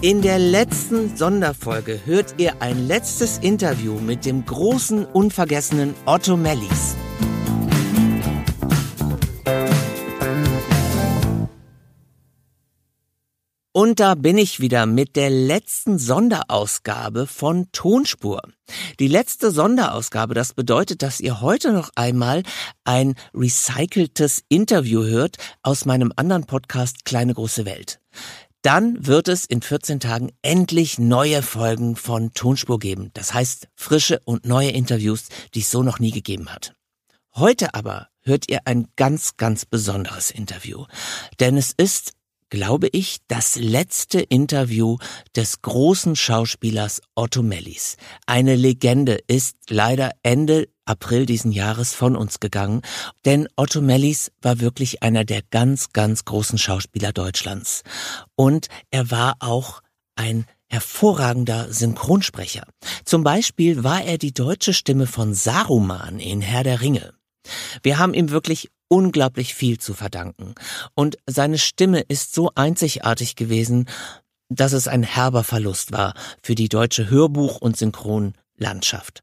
In der letzten Sonderfolge hört ihr ein letztes Interview mit dem großen, unvergessenen Otto Mellis. Und da bin ich wieder mit der letzten Sonderausgabe von Tonspur. Die letzte Sonderausgabe, das bedeutet, dass ihr heute noch einmal ein recyceltes Interview hört aus meinem anderen Podcast Kleine große Welt dann wird es in 14 Tagen endlich neue Folgen von Tonspur geben. Das heißt frische und neue Interviews, die es so noch nie gegeben hat. Heute aber hört ihr ein ganz, ganz besonderes Interview. Denn es ist glaube ich, das letzte Interview des großen Schauspielers Otto Mellis. Eine Legende ist leider Ende April diesen Jahres von uns gegangen, denn Otto Mellis war wirklich einer der ganz, ganz großen Schauspieler Deutschlands. Und er war auch ein hervorragender Synchronsprecher. Zum Beispiel war er die deutsche Stimme von Saruman in Herr der Ringe. Wir haben ihm wirklich unglaublich viel zu verdanken. Und seine Stimme ist so einzigartig gewesen, dass es ein herber Verlust war für die deutsche Hörbuch- und Synchronlandschaft.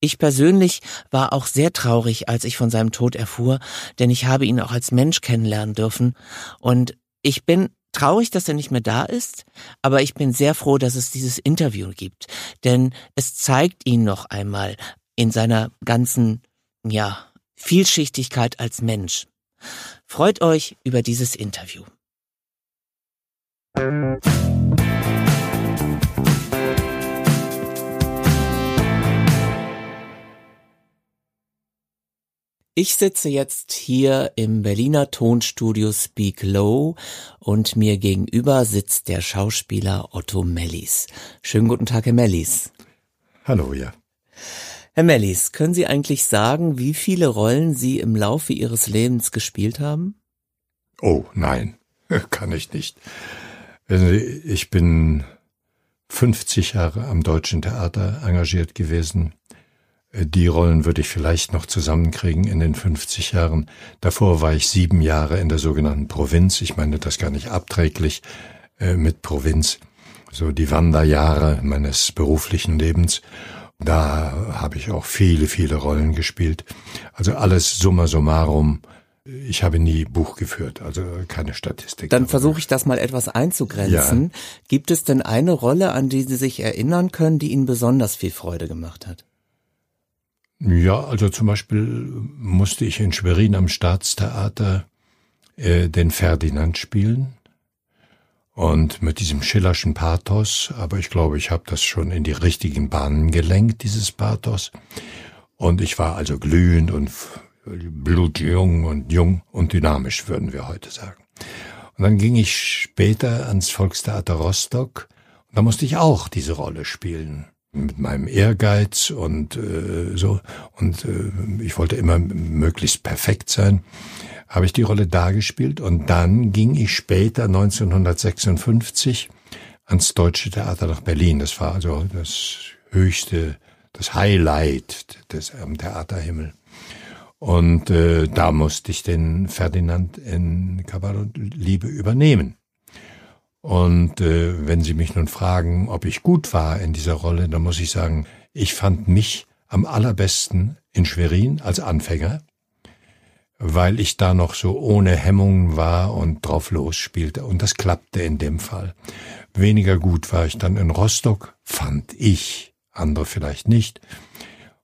Ich persönlich war auch sehr traurig, als ich von seinem Tod erfuhr, denn ich habe ihn auch als Mensch kennenlernen dürfen. Und ich bin traurig, dass er nicht mehr da ist, aber ich bin sehr froh, dass es dieses Interview gibt, denn es zeigt ihn noch einmal in seiner ganzen, ja, Vielschichtigkeit als Mensch. Freut euch über dieses Interview. Ich sitze jetzt hier im Berliner Tonstudio Speak Low und mir gegenüber sitzt der Schauspieler Otto Mellis. Schönen guten Tag, Herr Mellis. Hallo, ja. Herr Mellis, können Sie eigentlich sagen, wie viele Rollen Sie im Laufe Ihres Lebens gespielt haben? Oh, nein, kann ich nicht. Also, ich bin 50 Jahre am Deutschen Theater engagiert gewesen. Die Rollen würde ich vielleicht noch zusammenkriegen in den 50 Jahren. Davor war ich sieben Jahre in der sogenannten Provinz. Ich meine das gar nicht abträglich äh, mit Provinz. So die Wanderjahre meines beruflichen Lebens. Da habe ich auch viele, viele Rollen gespielt. Also alles summa summarum. Ich habe nie Buch geführt, also keine Statistik. Dann versuche ich das mal etwas einzugrenzen. Ja. Gibt es denn eine Rolle, an die Sie sich erinnern können, die Ihnen besonders viel Freude gemacht hat? Ja, also zum Beispiel musste ich in Schwerin am Staatstheater äh, den Ferdinand spielen und mit diesem schillerschen Pathos, aber ich glaube, ich habe das schon in die richtigen Bahnen gelenkt, dieses Pathos. Und ich war also glühend und blutjung und jung und dynamisch, würden wir heute sagen. Und dann ging ich später ans Volkstheater Rostock und da musste ich auch diese Rolle spielen mit meinem Ehrgeiz und äh, so und äh, ich wollte immer möglichst perfekt sein habe ich die Rolle da gespielt und dann ging ich später 1956 ans Deutsche Theater nach Berlin. Das war also das höchste, das Highlight des am Theaterhimmel. Und äh, da musste ich den Ferdinand in Kabal und Liebe übernehmen. Und äh, wenn Sie mich nun fragen, ob ich gut war in dieser Rolle, dann muss ich sagen, ich fand mich am allerbesten in Schwerin als Anfänger weil ich da noch so ohne Hemmungen war und drauf losspielte. Und das klappte in dem Fall. Weniger gut war ich dann in Rostock, fand ich, andere vielleicht nicht.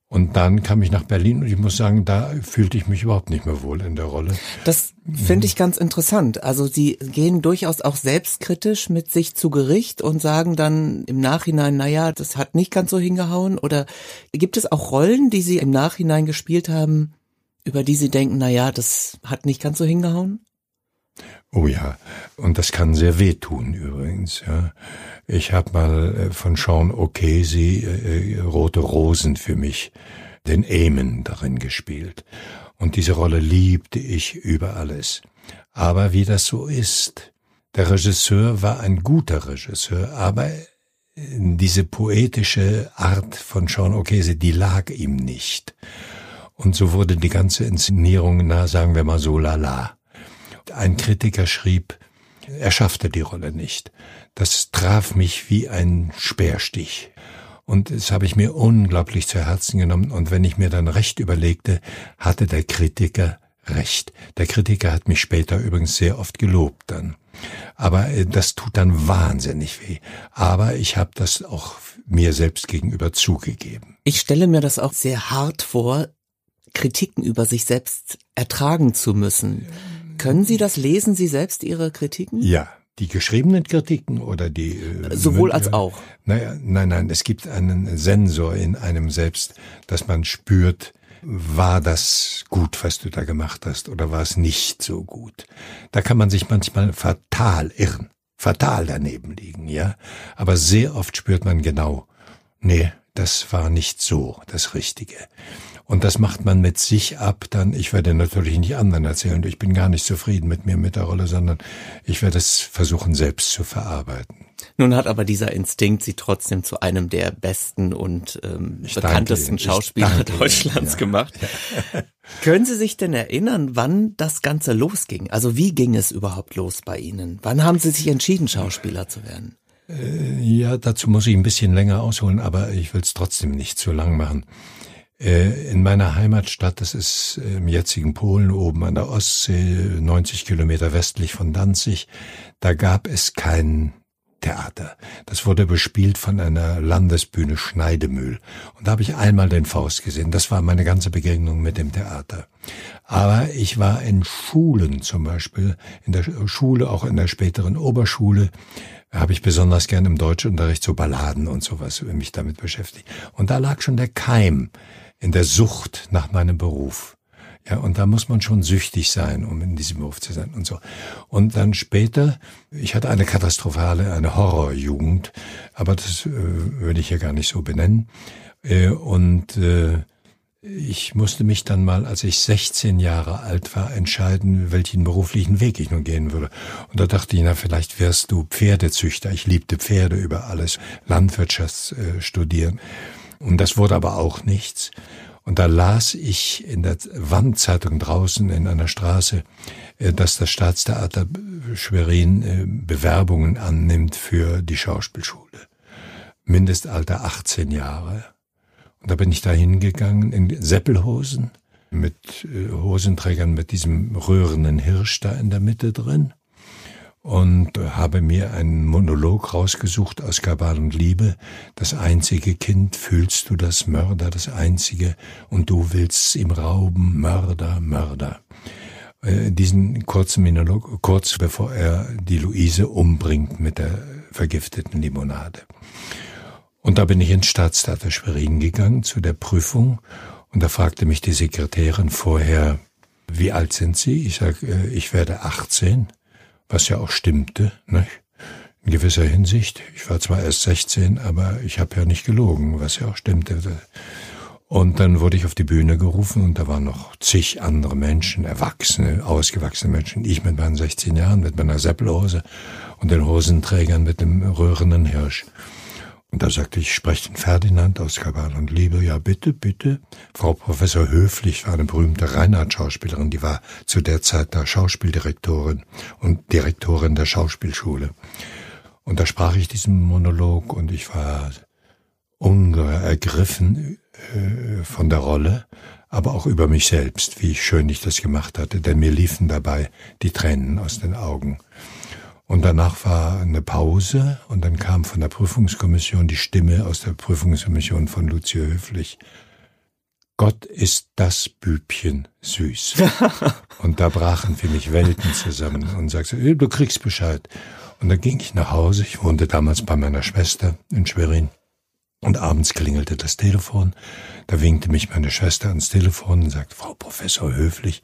Und dann kam ich nach Berlin und ich muss sagen, da fühlte ich mich überhaupt nicht mehr wohl in der Rolle. Das finde ich ganz interessant. Also Sie gehen durchaus auch selbstkritisch mit sich zu Gericht und sagen dann im Nachhinein, naja, das hat nicht ganz so hingehauen. Oder gibt es auch Rollen, die Sie im Nachhinein gespielt haben, über die Sie denken, na ja, das hat nicht ganz so hingehauen? Oh ja, und das kann sehr wehtun übrigens. Ja. Ich habe mal äh, von Sean O'Casey äh, äh, Rote Rosen für mich, den Eamon darin gespielt. Und diese Rolle liebte ich über alles. Aber wie das so ist, der Regisseur war ein guter Regisseur, aber diese poetische Art von Sean O'Casey, die lag ihm nicht. Und so wurde die ganze Inszenierung, na, sagen wir mal so, lala. Ein Kritiker schrieb, er schaffte die Rolle nicht. Das traf mich wie ein Speerstich. Und das habe ich mir unglaublich zu Herzen genommen. Und wenn ich mir dann recht überlegte, hatte der Kritiker recht. Der Kritiker hat mich später übrigens sehr oft gelobt dann. Aber äh, das tut dann wahnsinnig weh. Aber ich habe das auch mir selbst gegenüber zugegeben. Ich stelle mir das auch sehr hart vor, Kritiken über sich selbst ertragen zu müssen. Können Sie das? Lesen Sie selbst Ihre Kritiken? Ja. Die geschriebenen Kritiken oder die äh, sowohl als auch. Naja, nein, nein, es gibt einen Sensor in einem selbst, dass man spürt, war das gut, was du da gemacht hast, oder war es nicht so gut? Da kann man sich manchmal fatal irren, fatal daneben liegen, ja. Aber sehr oft spürt man genau, nee, das war nicht so das Richtige. Und das macht man mit sich ab, dann, ich werde natürlich nicht anderen erzählen, ich bin gar nicht zufrieden mit mir, mit der Rolle, sondern ich werde es versuchen, selbst zu verarbeiten. Nun hat aber dieser Instinkt sie trotzdem zu einem der besten und ähm, bekanntesten Schauspieler Deutschlands ja. gemacht. Ja. Können Sie sich denn erinnern, wann das Ganze losging? Also wie ging es überhaupt los bei Ihnen? Wann haben Sie sich entschieden, Schauspieler zu werden? Äh, ja, dazu muss ich ein bisschen länger ausholen, aber ich will es trotzdem nicht zu lang machen. Äh, in meiner Heimatstadt, das ist im jetzigen Polen oben an der Ostsee, 90 Kilometer westlich von Danzig, da gab es kein Theater. Das wurde bespielt von einer Landesbühne Schneidemühl. Und da habe ich einmal den Faust gesehen. Das war meine ganze Begegnung mit dem Theater. Aber ich war in Schulen zum Beispiel, in der Schule, auch in der späteren Oberschule, habe ich besonders gern im Deutschunterricht so Balladen und sowas mich damit beschäftigt. Und da lag schon der Keim in der Sucht nach meinem Beruf. Ja, und da muss man schon süchtig sein, um in diesem Beruf zu sein und so. Und dann später, ich hatte eine katastrophale, eine Horrorjugend, aber das äh, würde ich ja gar nicht so benennen. Äh, und äh, ich musste mich dann mal, als ich 16 Jahre alt war, entscheiden, welchen beruflichen Weg ich nun gehen würde. Und da dachte ich, na, vielleicht wirst du Pferdezüchter. Ich liebte Pferde über alles, Landwirtschaft äh, studieren. Und das wurde aber auch nichts. Und da las ich in der Wandzeitung draußen in einer Straße, äh, dass das Staatstheater Schwerin äh, Bewerbungen annimmt für die Schauspielschule. Mindestalter 18 Jahre. Und da bin ich da hingegangen in Seppelhosen mit äh, Hosenträgern mit diesem rührenden Hirsch da in der Mitte drin und habe mir einen Monolog rausgesucht aus Kabal und Liebe. Das einzige Kind, fühlst du das Mörder, das einzige, und du willst ihm rauben, Mörder, Mörder. Äh, diesen kurzen Monolog, kurz bevor er die Luise umbringt mit der vergifteten Limonade. Und da bin ich ins Staatstheater Schwerin gegangen zu der Prüfung und da fragte mich die Sekretärin vorher, wie alt sind Sie? Ich sag, äh, ich werde 18 was ja auch stimmte, nicht? in gewisser Hinsicht. Ich war zwar erst 16, aber ich habe ja nicht gelogen, was ja auch stimmte. Und dann wurde ich auf die Bühne gerufen und da waren noch zig andere Menschen, erwachsene, ausgewachsene Menschen. Ich mit meinen 16 Jahren, mit meiner Seppelhose und den Hosenträgern mit dem röhrenden Hirsch. Und da sagte ich, spreche den Ferdinand aus Kabal und Liebe. Ja, bitte, bitte. Frau Professor Höflich war eine berühmte Reinhard-Schauspielerin, die war zu der Zeit da Schauspieldirektorin und Direktorin der Schauspielschule. Und da sprach ich diesen Monolog und ich war ungeheuer ergriffen äh, von der Rolle, aber auch über mich selbst, wie schön ich das gemacht hatte, denn mir liefen dabei die Tränen aus den Augen. Und danach war eine Pause und dann kam von der Prüfungskommission die Stimme aus der Prüfungskommission von Lucio Höflich. Gott ist das Bübchen süß. und da brachen für mich Welten zusammen und sagte, du kriegst Bescheid. Und dann ging ich nach Hause. Ich wohnte damals bei meiner Schwester in Schwerin. Und abends klingelte das Telefon. Da winkte mich meine Schwester ans Telefon und sagte, Frau Professor Höflich.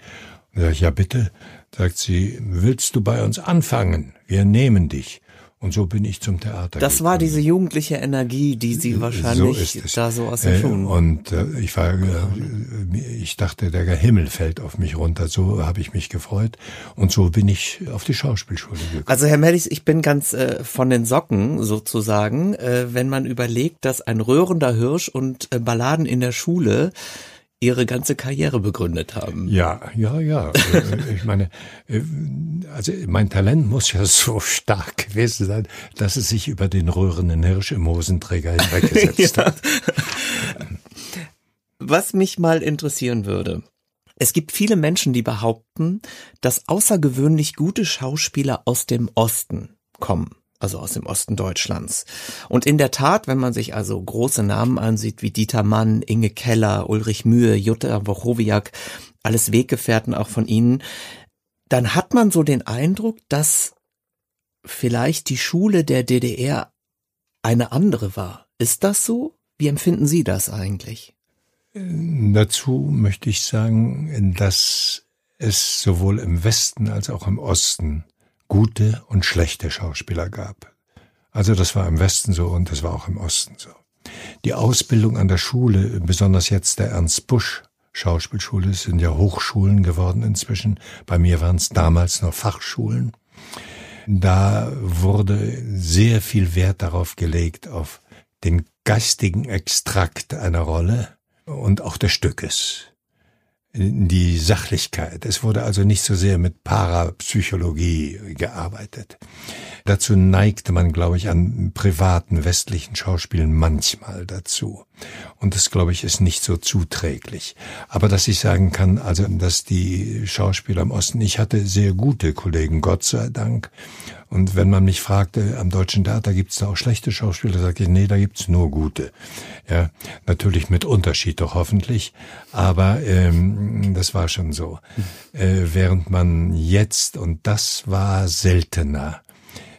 Und da sag ich, ja bitte. Sagt sie, willst du bei uns anfangen? Wir nehmen dich. Und so bin ich zum Theater. Das gekommen. war diese jugendliche Energie, die Sie wahrscheinlich so da so aus den Schuhen. Äh, und äh, ich war, äh, ich dachte, der Himmel fällt auf mich runter. So habe ich mich gefreut. Und so bin ich auf die Schauspielschule gekommen. Also Herr Mellis, ich bin ganz äh, von den Socken sozusagen, äh, wenn man überlegt, dass ein röhrender Hirsch und Balladen in der Schule ihre ganze Karriere begründet haben. Ja, ja, ja. Äh, ich meine, äh, also mein Talent muss ja so stark gewesen sein, dass es sich über den rührenden Hirsch im Hosenträger hinweggesetzt ja. hat. Was mich mal interessieren würde. Es gibt viele Menschen, die behaupten, dass außergewöhnlich gute Schauspieler aus dem Osten kommen also aus dem Osten Deutschlands. Und in der Tat, wenn man sich also große Namen ansieht wie Dieter Mann, Inge Keller, Ulrich Mühe, Jutta Wochowiak, alles Weggefährten auch von ihnen, dann hat man so den Eindruck, dass vielleicht die Schule der DDR eine andere war. Ist das so? Wie empfinden Sie das eigentlich? Dazu möchte ich sagen, dass es sowohl im Westen als auch im Osten gute und schlechte Schauspieler gab. Also das war im Westen so und das war auch im Osten so. Die Ausbildung an der Schule, besonders jetzt der Ernst Busch Schauspielschule, sind ja Hochschulen geworden inzwischen. Bei mir waren es damals noch Fachschulen. Da wurde sehr viel Wert darauf gelegt, auf den geistigen Extrakt einer Rolle und auch des Stückes die Sachlichkeit. Es wurde also nicht so sehr mit Parapsychologie gearbeitet. Dazu neigte man, glaube ich, an privaten westlichen Schauspielen manchmal dazu. Und das, glaube ich, ist nicht so zuträglich. Aber dass ich sagen kann, also, dass die Schauspieler im Osten, ich hatte sehr gute Kollegen, Gott sei Dank. Und wenn man mich fragte, am Deutschen Theater gibt es da auch schlechte Schauspieler, sage ich, nee, da gibt's nur gute. Ja, natürlich mit Unterschied doch hoffentlich, aber ähm, das war schon so. Äh, während man jetzt, und das war seltener,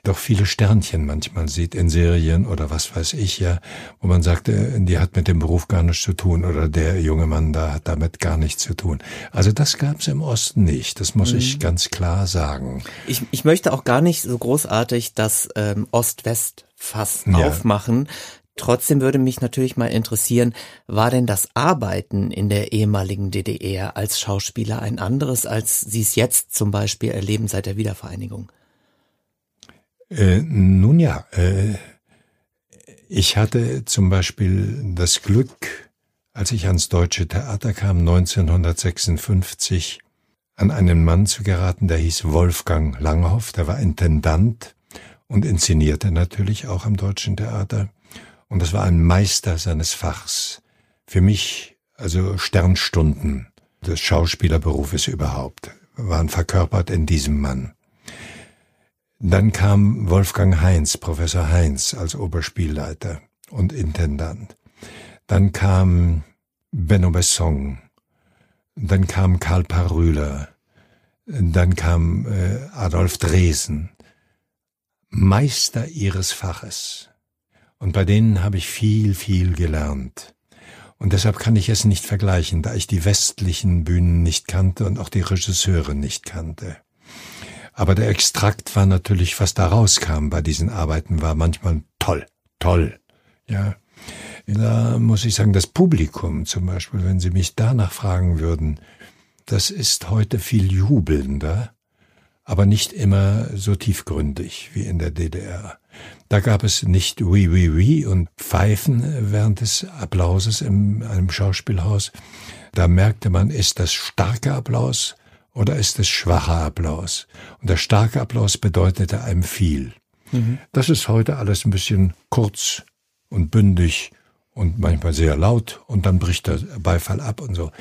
doch viele Sternchen manchmal sieht in Serien oder was weiß ich ja, wo man sagt, äh, die hat mit dem Beruf gar nichts zu tun oder der junge Mann da hat damit gar nichts zu tun. Also das gab es im Osten nicht, das muss mhm. ich ganz klar sagen. Ich, ich möchte auch gar nicht so großartig das ähm, Ost-West-Fass ja. aufmachen. Trotzdem würde mich natürlich mal interessieren, war denn das Arbeiten in der ehemaligen DDR als Schauspieler ein anderes, als Sie es jetzt zum Beispiel erleben seit der Wiedervereinigung? Äh, nun ja, äh, ich hatte zum Beispiel das Glück, als ich ans Deutsche Theater kam, 1956, an einen Mann zu geraten, der hieß Wolfgang Langhoff, der war Intendant und inszenierte natürlich auch am Deutschen Theater. Und das war ein Meister seines Fachs. Für mich also Sternstunden des Schauspielerberufes überhaupt waren verkörpert in diesem Mann. Dann kam Wolfgang Heinz, Professor Heinz als Oberspielleiter und Intendant. Dann kam Benno Besson. Dann kam Karl Parüler. Dann kam äh, Adolf Dresen. Meister ihres Faches. Und bei denen habe ich viel, viel gelernt. Und deshalb kann ich es nicht vergleichen, da ich die westlichen Bühnen nicht kannte und auch die Regisseure nicht kannte. Aber der Extrakt war natürlich, was da rauskam bei diesen Arbeiten, war manchmal toll, toll. Ja, da muss ich sagen, das Publikum zum Beispiel, wenn Sie mich danach fragen würden, das ist heute viel jubelnder, aber nicht immer so tiefgründig wie in der DDR. Da gab es nicht Oui, oui, oui und Pfeifen während des Applauses in einem Schauspielhaus. Da merkte man, ist das starker Applaus oder ist es schwacher Applaus? Und der starke Applaus bedeutete einem viel. Mhm. Das ist heute alles ein bisschen kurz und bündig und manchmal sehr laut und dann bricht der Beifall ab und so.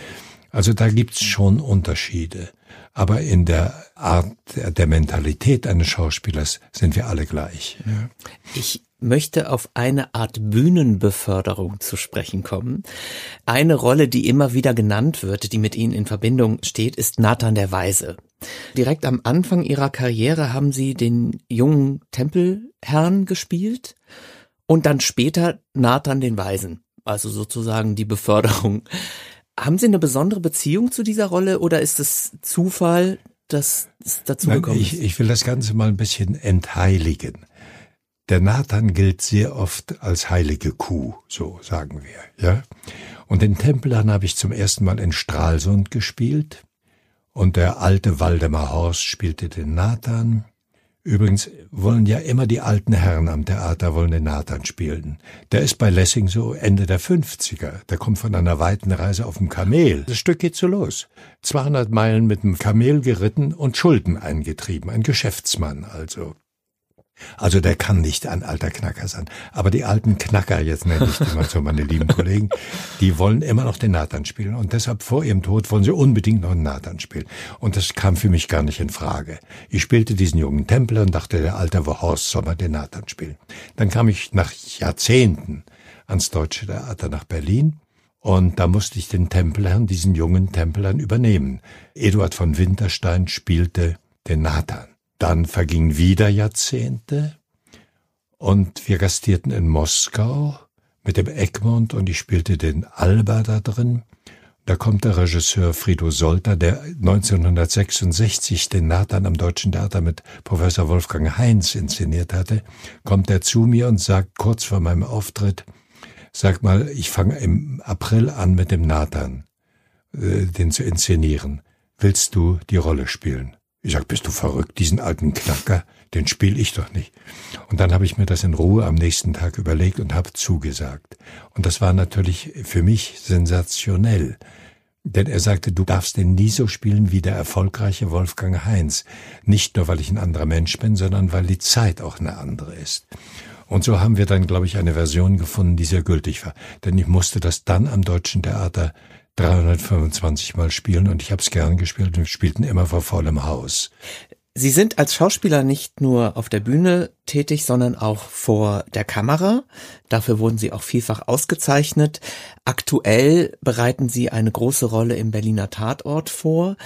Also da gibt's schon Unterschiede. Aber in der Art der, Mentalität eines Schauspielers sind wir alle gleich. Ja. Ich möchte auf eine Art Bühnenbeförderung zu sprechen kommen. Eine Rolle, die immer wieder genannt wird, die mit Ihnen in Verbindung steht, ist Nathan der Weise. Direkt am Anfang Ihrer Karriere haben Sie den jungen Tempelherrn gespielt und dann später Nathan den Weisen, also sozusagen die Beförderung. Haben Sie eine besondere Beziehung zu dieser Rolle oder ist es Zufall, das dazu gekommen ich, ich will das Ganze mal ein bisschen entheiligen. Der Nathan gilt sehr oft als heilige Kuh, so sagen wir, ja. Und den Templern habe ich zum ersten Mal in Stralsund gespielt. Und der alte Waldemar Horst spielte den Nathan. Übrigens wollen ja immer die alten Herren am Theater wollen den Nathan spielen. Der ist bei Lessing so Ende der 50er. Der kommt von einer weiten Reise auf dem Kamel. Das Stück geht so los. 200 Meilen mit dem Kamel geritten und Schulden eingetrieben. Ein Geschäftsmann also. Also der kann nicht ein alter Knacker sein. Aber die alten Knacker, jetzt nenne ich die mal so, meine lieben Kollegen, die wollen immer noch den Nathan spielen. Und deshalb vor ihrem Tod wollen sie unbedingt noch einen Nathan spielen. Und das kam für mich gar nicht in Frage. Ich spielte diesen jungen Templer und dachte, der alte Horst soll mal den Nathan spielen. Dann kam ich nach Jahrzehnten ans Deutsche Theater nach Berlin. Und da musste ich den Tempelherrn, diesen jungen Tempelherrn übernehmen. Eduard von Winterstein spielte den Nathan. Dann vergingen wieder Jahrzehnte und wir gastierten in Moskau mit dem Egmont und ich spielte den Alba da drin. Da kommt der Regisseur Frido Solter, der 1966 den Nathan am Deutschen Theater mit Professor Wolfgang Heinz inszeniert hatte, kommt er zu mir und sagt kurz vor meinem Auftritt, sag mal, ich fange im April an mit dem Nathan, äh, den zu inszenieren. Willst du die Rolle spielen? Ich sag, bist du verrückt, diesen alten Knacker, den spiel ich doch nicht. Und dann habe ich mir das in Ruhe am nächsten Tag überlegt und habe zugesagt. Und das war natürlich für mich sensationell. Denn er sagte, du darfst den nie so spielen wie der erfolgreiche Wolfgang Heinz. Nicht nur, weil ich ein anderer Mensch bin, sondern weil die Zeit auch eine andere ist. Und so haben wir dann, glaube ich, eine Version gefunden, die sehr gültig war. Denn ich musste das dann am Deutschen Theater 325 Mal spielen und ich habe es gern gespielt und wir spielten immer vor vollem Haus. Sie sind als Schauspieler nicht nur auf der Bühne tätig, sondern auch vor der Kamera. Dafür wurden Sie auch vielfach ausgezeichnet. Aktuell bereiten Sie eine große Rolle im Berliner Tatort vor.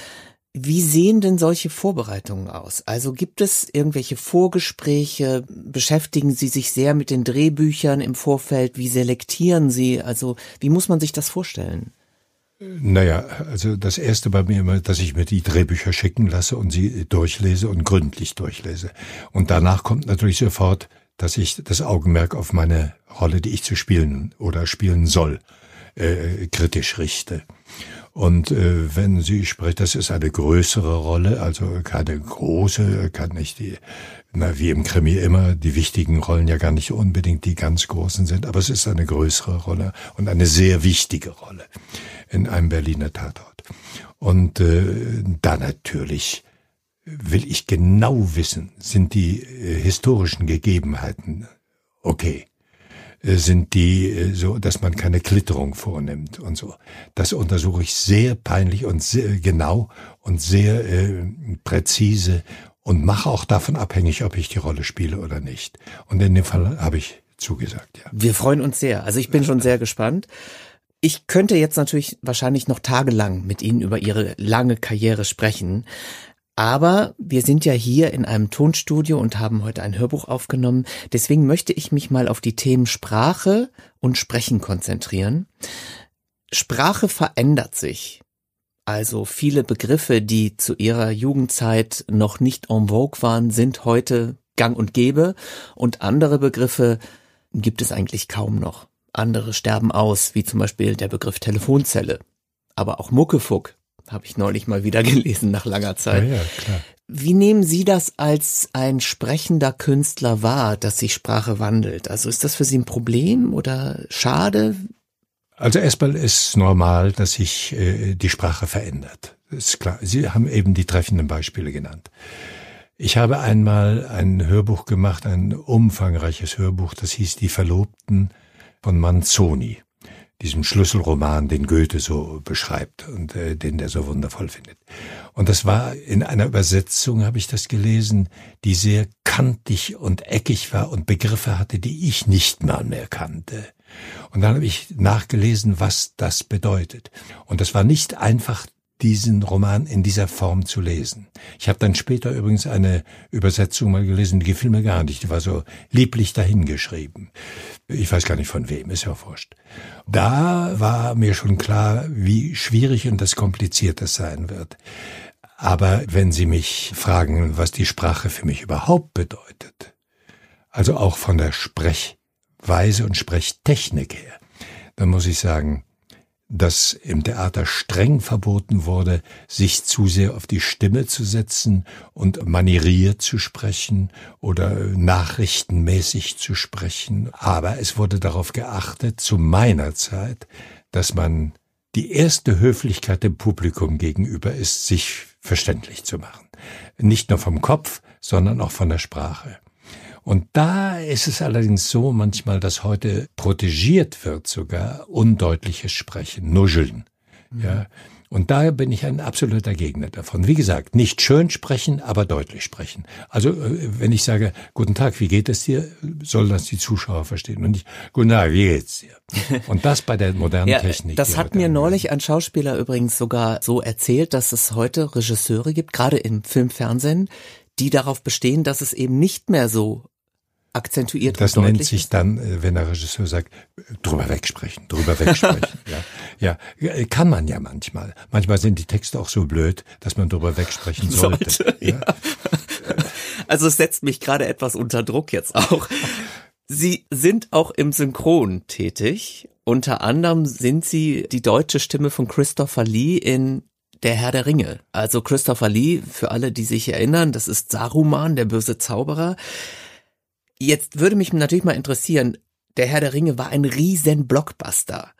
Wie sehen denn solche Vorbereitungen aus? Also gibt es irgendwelche Vorgespräche? Beschäftigen Sie sich sehr mit den Drehbüchern im Vorfeld? Wie selektieren Sie? Also wie muss man sich das vorstellen? Naja, also das erste bei mir immer, dass ich mir die Drehbücher schicken lasse und sie durchlese und gründlich durchlese. Und danach kommt natürlich sofort, dass ich das Augenmerk auf meine Rolle, die ich zu spielen oder spielen soll, äh, kritisch richte. Und äh, wenn sie spricht, das ist eine größere Rolle, also keine große, kann nicht die, na, wie im Krimi immer, die wichtigen Rollen ja gar nicht unbedingt die ganz großen sind, aber es ist eine größere Rolle und eine sehr wichtige Rolle in einem Berliner Tatort. Und äh, da natürlich will ich genau wissen, sind die äh, historischen Gegebenheiten okay? Äh, sind die äh, so, dass man keine Klitterung vornimmt und so. Das untersuche ich sehr peinlich und sehr genau und sehr äh, präzise und mache auch davon abhängig, ob ich die Rolle spiele oder nicht. Und in dem Fall habe ich zugesagt, ja. Wir freuen uns sehr. Also ich bin schon sehr gespannt. Ich könnte jetzt natürlich wahrscheinlich noch tagelang mit Ihnen über Ihre lange Karriere sprechen. Aber wir sind ja hier in einem Tonstudio und haben heute ein Hörbuch aufgenommen. Deswegen möchte ich mich mal auf die Themen Sprache und Sprechen konzentrieren. Sprache verändert sich. Also viele Begriffe, die zu ihrer Jugendzeit noch nicht en vogue waren, sind heute gang und gäbe und andere Begriffe gibt es eigentlich kaum noch. Andere sterben aus, wie zum Beispiel der Begriff Telefonzelle. Aber auch Muckefuck habe ich neulich mal wieder gelesen nach langer Zeit. Ja, ja, klar. Wie nehmen Sie das als ein sprechender Künstler wahr, dass sich Sprache wandelt? Also ist das für Sie ein Problem oder schade? Also erstmal ist normal, dass sich äh, die Sprache verändert. ist klar. Sie haben eben die treffenden Beispiele genannt. Ich habe einmal ein Hörbuch gemacht, ein umfangreiches Hörbuch, das hieß Die Verlobten von Manzoni diesem Schlüsselroman, den Goethe so beschreibt und äh, den der so wundervoll findet. Und das war in einer Übersetzung, habe ich das gelesen, die sehr kantig und eckig war und Begriffe hatte, die ich nicht mal mehr kannte. Und dann habe ich nachgelesen, was das bedeutet. Und das war nicht einfach diesen Roman in dieser Form zu lesen. Ich habe dann später übrigens eine Übersetzung mal gelesen, die gefiel mir gar nicht, die war so lieblich dahingeschrieben. Ich weiß gar nicht von wem, ist ja wurscht. Da war mir schon klar, wie schwierig und das kompliziert das sein wird. Aber wenn Sie mich fragen, was die Sprache für mich überhaupt bedeutet, also auch von der Sprechweise und Sprechtechnik her, dann muss ich sagen, dass im Theater streng verboten wurde, sich zu sehr auf die Stimme zu setzen und manieriert zu sprechen oder nachrichtenmäßig zu sprechen. Aber es wurde darauf geachtet, zu meiner Zeit, dass man die erste Höflichkeit dem Publikum gegenüber ist, sich verständlich zu machen. Nicht nur vom Kopf, sondern auch von der Sprache. Und da ist es allerdings so manchmal, dass heute protegiert wird sogar undeutliches Sprechen, Nuscheln. Mhm. Ja. Und daher bin ich ein absoluter Gegner davon. Wie gesagt, nicht schön sprechen, aber deutlich sprechen. Also äh, wenn ich sage, guten Tag, wie geht es dir, soll das die Zuschauer verstehen und nicht, guten Tag, wie geht's dir? Und das bei der modernen ja, Technik. Das hat mir neulich ein Schauspieler übrigens sogar so erzählt, dass es heute Regisseure gibt, gerade im Filmfernsehen, die darauf bestehen, dass es eben nicht mehr so akzentuiert Das nennt sich dann, äh, wenn der Regisseur sagt, drüber wegsprechen, drüber wegsprechen. ja, ja, äh, kann man ja manchmal. Manchmal sind die Texte auch so blöd, dass man drüber wegsprechen sollte. sollte ja. Ja. Also es setzt mich gerade etwas unter Druck jetzt auch. Sie sind auch im Synchron tätig. Unter anderem sind Sie die deutsche Stimme von Christopher Lee in der Herr der Ringe. Also Christopher Lee, für alle, die sich erinnern, das ist Saruman, der böse Zauberer. Jetzt würde mich natürlich mal interessieren, der Herr der Ringe war ein riesen Blockbuster.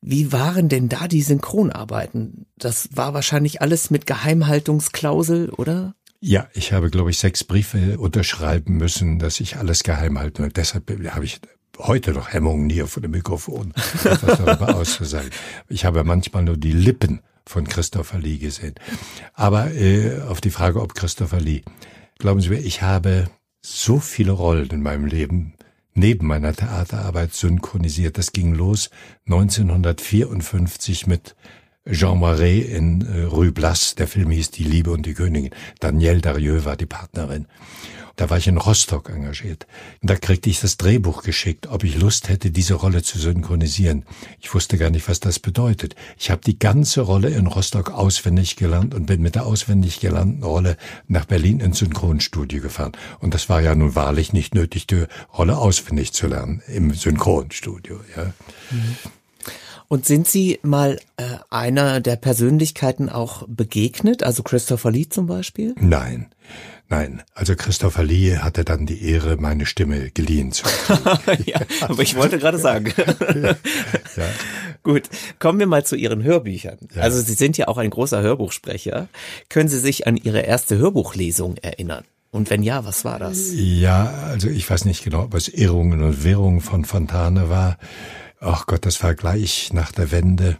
Wie waren denn da die Synchronarbeiten? Das war wahrscheinlich alles mit Geheimhaltungsklausel, oder? Ja, ich habe, glaube ich, sechs Briefe unterschreiben müssen, dass ich alles geheim halte. Und deshalb habe ich heute noch Hemmungen hier vor dem Mikrofon, etwas darüber auszusagen. Ich habe manchmal nur die Lippen von Christopher Lee gesehen. Aber äh, auf die Frage, ob Christopher Lee, glauben Sie mir, ich habe so viele Rollen in meinem Leben neben meiner Theaterarbeit synchronisiert. Das ging los 1954 mit Jean Marais in äh, Rue Blas. Der Film hieß Die Liebe und die Königin. Danielle Darieux war die Partnerin. Da war ich in Rostock engagiert. Und da kriegte ich das Drehbuch geschickt, ob ich Lust hätte, diese Rolle zu synchronisieren. Ich wusste gar nicht, was das bedeutet. Ich habe die ganze Rolle in Rostock auswendig gelernt und bin mit der auswendig gelernten Rolle nach Berlin ins Synchronstudio gefahren. Und das war ja nun wahrlich nicht nötig, die Rolle auswendig zu lernen im Synchronstudio. Ja. Mhm. Und sind Sie mal äh, einer der Persönlichkeiten auch begegnet, also Christopher Lee zum Beispiel? Nein. Nein, also Christopher Lee hatte dann die Ehre, meine Stimme geliehen zu ja, aber ich wollte gerade sagen. ja. Gut, kommen wir mal zu Ihren Hörbüchern. Ja. Also Sie sind ja auch ein großer Hörbuchsprecher. Können Sie sich an Ihre erste Hörbuchlesung erinnern? Und wenn ja, was war das? Ja, also ich weiß nicht genau, ob es Irrungen und Wirrungen von Fontane war. Ach Gott, das war gleich nach der Wende.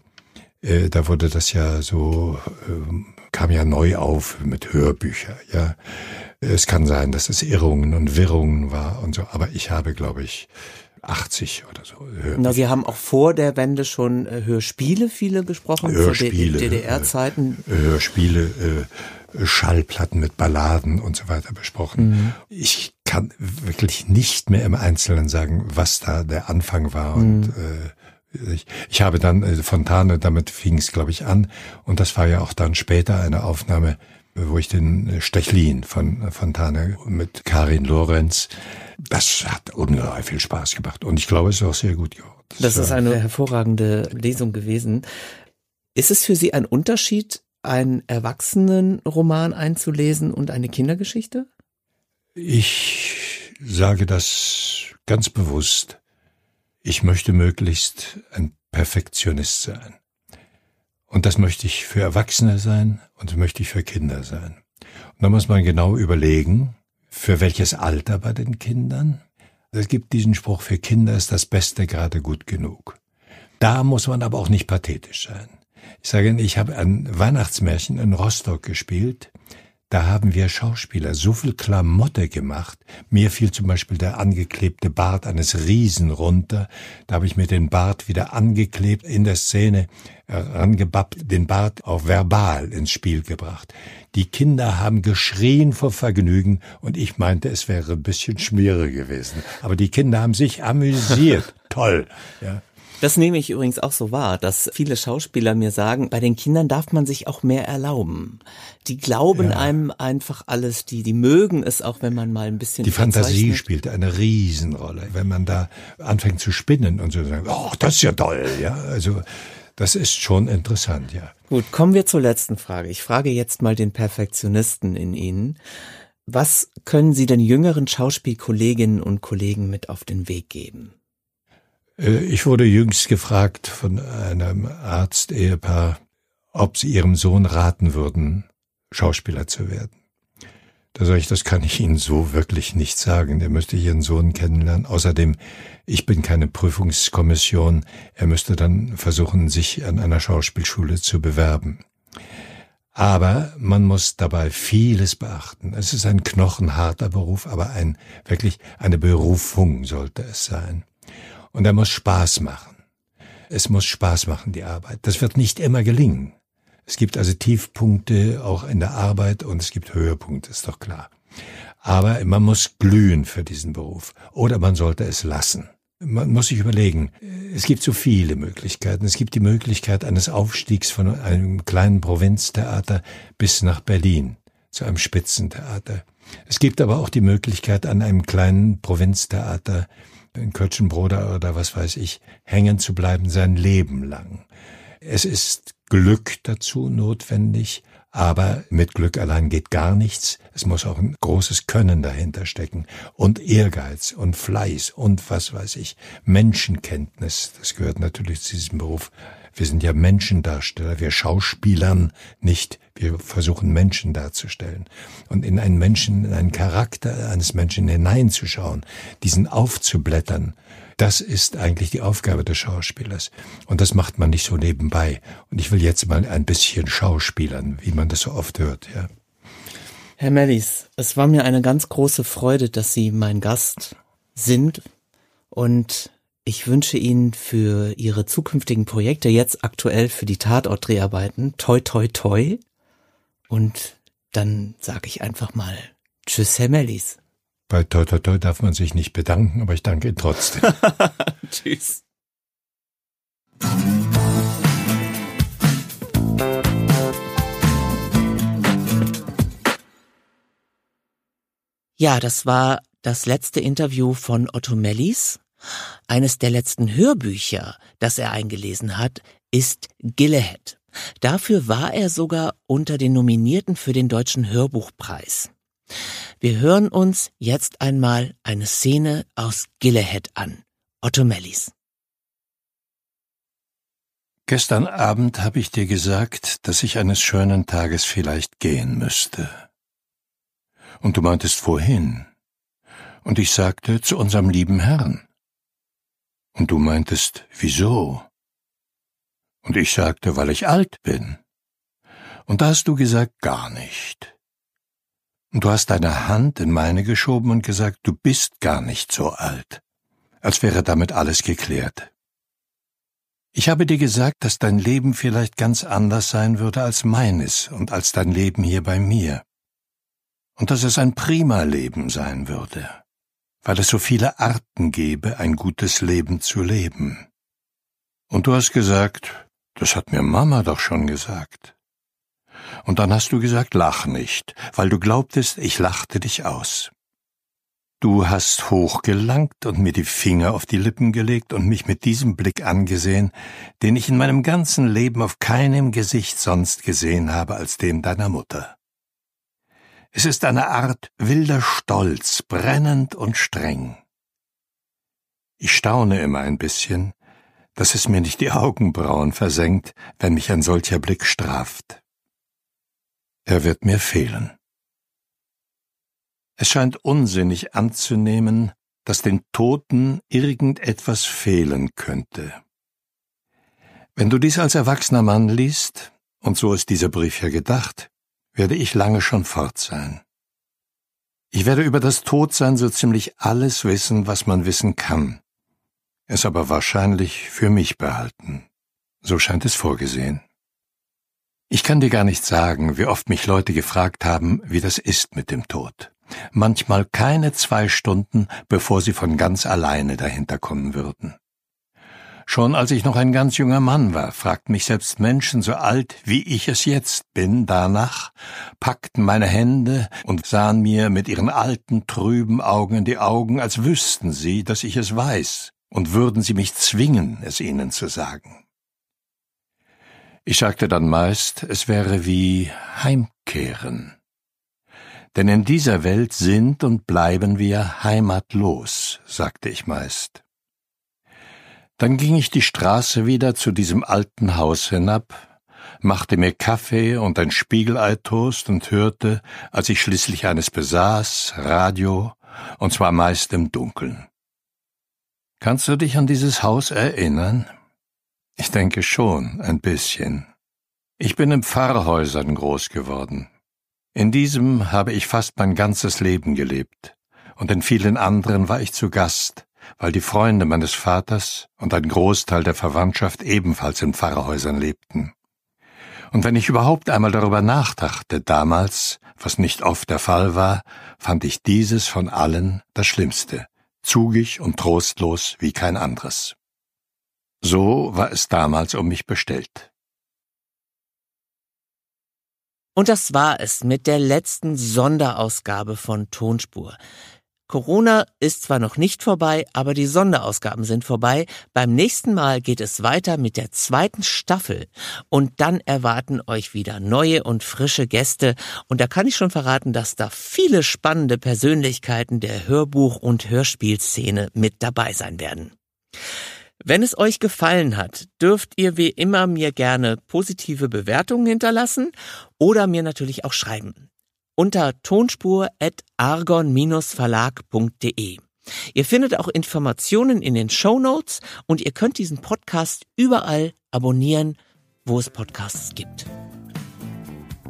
Äh, da wurde das ja so ähm, kam ja neu auf mit Hörbücher, ja. Es kann sein, dass es Irrungen und Wirrungen war und so, aber ich habe, glaube ich, 80 oder so. Hörbücher. Na, Sie haben auch vor der Wende schon äh, Hörspiele viele gesprochen, Hörspiele, DDR-Zeiten. Äh, Hörspiele, äh, Schallplatten mit Balladen und so weiter besprochen. Mhm. Ich kann wirklich nicht mehr im Einzelnen sagen, was da der Anfang war mhm. und äh, ich, ich habe dann äh, Fontane, damit fing es, glaube ich, an. Und das war ja auch dann später eine Aufnahme, wo ich den äh, Stechlin von Fontane mit Karin Lorenz, das hat ungeheuer viel Spaß gemacht. Und ich glaube, es ist auch sehr gut geworden. Das, das ist eine hervorragende Lesung gewesen. Ist es für Sie ein Unterschied, einen Erwachsenenroman einzulesen und eine Kindergeschichte? Ich sage das ganz bewusst ich möchte möglichst ein Perfektionist sein. Und das möchte ich für Erwachsene sein und das möchte ich für Kinder sein. Und da muss man genau überlegen, für welches Alter bei den Kindern. Es gibt diesen Spruch, für Kinder ist das Beste gerade gut genug. Da muss man aber auch nicht pathetisch sein. Ich sage Ihnen, ich habe ein Weihnachtsmärchen in Rostock gespielt, da haben wir Schauspieler so viel Klamotte gemacht. Mir fiel zum Beispiel der angeklebte Bart eines Riesen runter. Da habe ich mir den Bart wieder angeklebt in der Szene, rangebappt, den Bart auch verbal ins Spiel gebracht. Die Kinder haben geschrien vor Vergnügen und ich meinte, es wäre ein bisschen Schmiere gewesen. Aber die Kinder haben sich amüsiert. Toll. Ja. Das nehme ich übrigens auch so wahr, dass viele Schauspieler mir sagen, bei den Kindern darf man sich auch mehr erlauben. Die glauben ja. einem einfach alles, die, die mögen es auch, wenn man mal ein bisschen. Die Fantasie spielt eine Riesenrolle. Wenn man da anfängt zu spinnen und so sagen, oh, das ist ja toll, ja. Also, das ist schon interessant, ja. Gut, kommen wir zur letzten Frage. Ich frage jetzt mal den Perfektionisten in Ihnen. Was können Sie den jüngeren Schauspielkolleginnen und Kollegen mit auf den Weg geben? Äh, ich wurde jüngst gefragt von einem Arzt-Ehepaar, ob sie ihrem Sohn raten würden, Schauspieler zu werden. Da sage ich, das kann ich Ihnen so wirklich nicht sagen. Der müsste Ihren Sohn kennenlernen. Außerdem, ich bin keine Prüfungskommission. Er müsste dann versuchen, sich an einer Schauspielschule zu bewerben. Aber man muss dabei vieles beachten. Es ist ein knochenharter Beruf, aber ein, wirklich eine Berufung sollte es sein. Und er muss Spaß machen. Es muss Spaß machen, die Arbeit. Das wird nicht immer gelingen. Es gibt also Tiefpunkte auch in der Arbeit und es gibt Höhepunkte, ist doch klar. Aber man muss glühen für diesen Beruf oder man sollte es lassen. Man muss sich überlegen, es gibt so viele Möglichkeiten. Es gibt die Möglichkeit eines Aufstiegs von einem kleinen Provinztheater bis nach Berlin zu einem Spitzentheater. Es gibt aber auch die Möglichkeit, an einem kleinen Provinztheater in Kötschenbroda oder was weiß ich, hängen zu bleiben sein Leben lang. Es ist Glück dazu notwendig, aber mit Glück allein geht gar nichts. Es muss auch ein großes Können dahinter stecken und Ehrgeiz und Fleiß und was weiß ich, Menschenkenntnis. Das gehört natürlich zu diesem Beruf. Wir sind ja Menschendarsteller, wir Schauspielern nicht, wir versuchen Menschen darzustellen. Und in einen Menschen, in einen Charakter eines Menschen hineinzuschauen, diesen aufzublättern, das ist eigentlich die Aufgabe des Schauspielers. Und das macht man nicht so nebenbei. Und ich will jetzt mal ein bisschen schauspielern, wie man das so oft hört, ja. Herr Mellis, es war mir eine ganz große Freude, dass Sie mein Gast sind und ich wünsche Ihnen für Ihre zukünftigen Projekte, jetzt aktuell für die Tatortdreharbeiten, toi toi toi. Und dann sage ich einfach mal Tschüss, Herr Mellis. Bei toi toi toi darf man sich nicht bedanken, aber ich danke Ihnen trotzdem. Tschüss. Ja, das war das letzte Interview von Otto Mellis. Eines der letzten Hörbücher, das er eingelesen hat, ist Gillehead. Dafür war er sogar unter den Nominierten für den Deutschen Hörbuchpreis. Wir hören uns jetzt einmal eine Szene aus Gillehead an. Otto Mellis. Gestern Abend habe ich dir gesagt, dass ich eines schönen Tages vielleicht gehen müsste. Und du meintest wohin? Und ich sagte zu unserem lieben Herrn. Und du meintest, wieso? Und ich sagte, weil ich alt bin. Und da hast du gesagt, gar nicht. Und du hast deine Hand in meine geschoben und gesagt, du bist gar nicht so alt, als wäre damit alles geklärt. Ich habe dir gesagt, dass dein Leben vielleicht ganz anders sein würde als meines und als dein Leben hier bei mir. Und dass es ein prima Leben sein würde weil es so viele Arten gäbe, ein gutes Leben zu leben. Und du hast gesagt, das hat mir Mama doch schon gesagt. Und dann hast du gesagt, lach nicht, weil du glaubtest, ich lachte dich aus. Du hast hochgelangt und mir die Finger auf die Lippen gelegt und mich mit diesem Blick angesehen, den ich in meinem ganzen Leben auf keinem Gesicht sonst gesehen habe als dem deiner Mutter. Es ist eine Art wilder Stolz, brennend und streng. Ich staune immer ein bisschen, dass es mir nicht die Augenbrauen versenkt, wenn mich ein solcher Blick straft. Er wird mir fehlen. Es scheint unsinnig anzunehmen, dass den Toten irgendetwas fehlen könnte. Wenn du dies als erwachsener Mann liest, und so ist dieser Brief ja gedacht, werde ich lange schon fort sein. Ich werde über das Todsein so ziemlich alles wissen, was man wissen kann, es aber wahrscheinlich für mich behalten. So scheint es vorgesehen. Ich kann dir gar nicht sagen, wie oft mich Leute gefragt haben, wie das ist mit dem Tod. Manchmal keine zwei Stunden, bevor sie von ganz alleine dahinter kommen würden. Schon als ich noch ein ganz junger Mann war, fragten mich selbst Menschen so alt, wie ich es jetzt bin, danach, packten meine Hände und sahen mir mit ihren alten, trüben Augen in die Augen, als wüssten sie, dass ich es weiß, und würden sie mich zwingen, es ihnen zu sagen. Ich sagte dann meist, es wäre wie Heimkehren. Denn in dieser Welt sind und bleiben wir heimatlos, sagte ich meist. Dann ging ich die Straße wieder zu diesem alten Haus hinab, machte mir Kaffee und ein Spiegelei-Toast und hörte, als ich schließlich eines besaß, Radio, und zwar meist im Dunkeln. Kannst du dich an dieses Haus erinnern? Ich denke schon, ein bisschen. Ich bin in Pfarrhäusern groß geworden. In diesem habe ich fast mein ganzes Leben gelebt, und in vielen anderen war ich zu Gast, weil die Freunde meines Vaters und ein Großteil der Verwandtschaft ebenfalls in Pfarrhäusern lebten. Und wenn ich überhaupt einmal darüber nachdachte damals, was nicht oft der Fall war, fand ich dieses von allen das Schlimmste, zugig und trostlos wie kein anderes. So war es damals um mich bestellt. Und das war es mit der letzten Sonderausgabe von Tonspur. Corona ist zwar noch nicht vorbei, aber die Sonderausgaben sind vorbei. Beim nächsten Mal geht es weiter mit der zweiten Staffel und dann erwarten euch wieder neue und frische Gäste und da kann ich schon verraten, dass da viele spannende Persönlichkeiten der Hörbuch- und Hörspielszene mit dabei sein werden. Wenn es euch gefallen hat, dürft ihr wie immer mir gerne positive Bewertungen hinterlassen oder mir natürlich auch schreiben unter tonspur.argon-verlag.de. Ihr findet auch Informationen in den Show Notes und ihr könnt diesen Podcast überall abonnieren, wo es Podcasts gibt.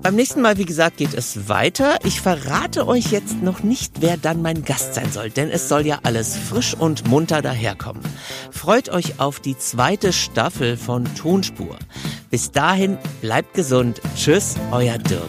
Beim nächsten Mal, wie gesagt, geht es weiter. Ich verrate euch jetzt noch nicht, wer dann mein Gast sein soll, denn es soll ja alles frisch und munter daherkommen. Freut euch auf die zweite Staffel von Tonspur. Bis dahin, bleibt gesund. Tschüss, euer Dirk.